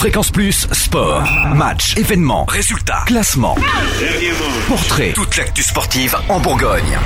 Fréquence Plus, sport, match, événements, résultats, classement, portrait, toute l'actu sportive en Bourgogne.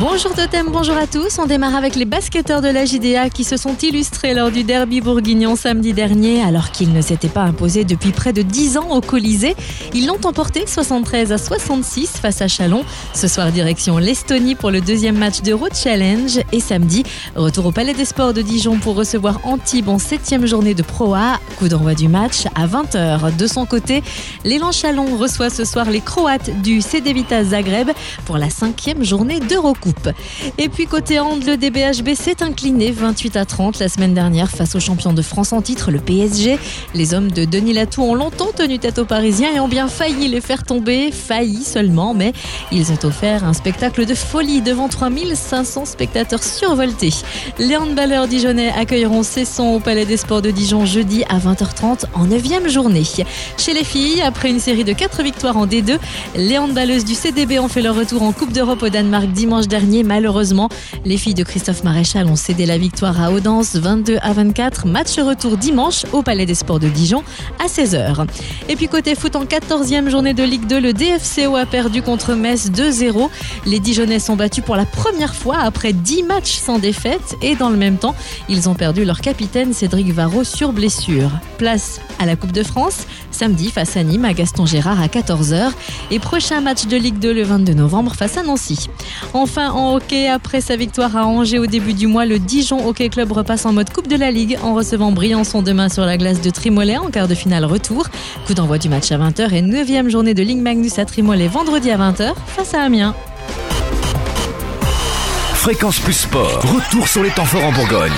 Bonjour Totem, bonjour à tous. On démarre avec les basketteurs de la JDA qui se sont illustrés lors du derby bourguignon samedi dernier alors qu'ils ne s'étaient pas imposés depuis près de 10 ans au Colisée. Ils l'ont emporté 73 à 66 face à Chalon. Ce soir direction l'Estonie pour le deuxième match de Road Challenge et samedi retour au Palais des Sports de Dijon pour recevoir Antibes en septième journée de Pro A. Coup d'envoi du match à 20h. De son côté, l'élan Chalon reçoit ce soir les Croates du CD Zagreb pour la cinquième journée Et puis côté hand, le DBHB s'est incliné 28 à 30 la semaine dernière face au champion de France en titre, le PSG. Les hommes de Denis Latou ont longtemps tenu tête aux Parisiens et ont bien failli les faire tomber, failli seulement, mais ils ont offert un spectacle de folie devant 3500 spectateurs survoltés. Les handballeurs dijonnais accueilleront Cesson au Palais des Sports de Dijon jeudi à 20h30 en 9e journée. Chez les filles, après une série de 4 victoires en D2, les handballeuses du CDB ont fait leur retour en Coupe d'Europe au Danemark dimanche dernier. Malheureusement, les filles de Christophe Maréchal ont cédé la victoire à Audence 22 à 24. Match retour dimanche au Palais des Sports de Dijon à 16h. Et puis côté foot en 14e journée de Ligue 2, le DFCO a perdu contre Metz 2-0. Les Dijonnais sont battus pour la première fois après 10 matchs sans défaite et dans le même temps, ils ont perdu leur capitaine Cédric Varro sur blessure. Place à la Coupe de France, samedi face à Nîmes à Gaston Gérard à 14h et prochain match de Ligue 2 le 22 novembre face à Nancy. Enfin en hockey, après sa victoire à Angers au début du mois, le Dijon Hockey Club repasse en mode Coupe de la Ligue en recevant Briançon demain sur la glace de Trimolet en quart de finale retour. Coup d'envoi du match à 20h et 9 journée de Ligue Magnus à Trimolet vendredi à 20h face à Amiens. Fréquence Plus Sport, retour sur les temps forts en Bourgogne.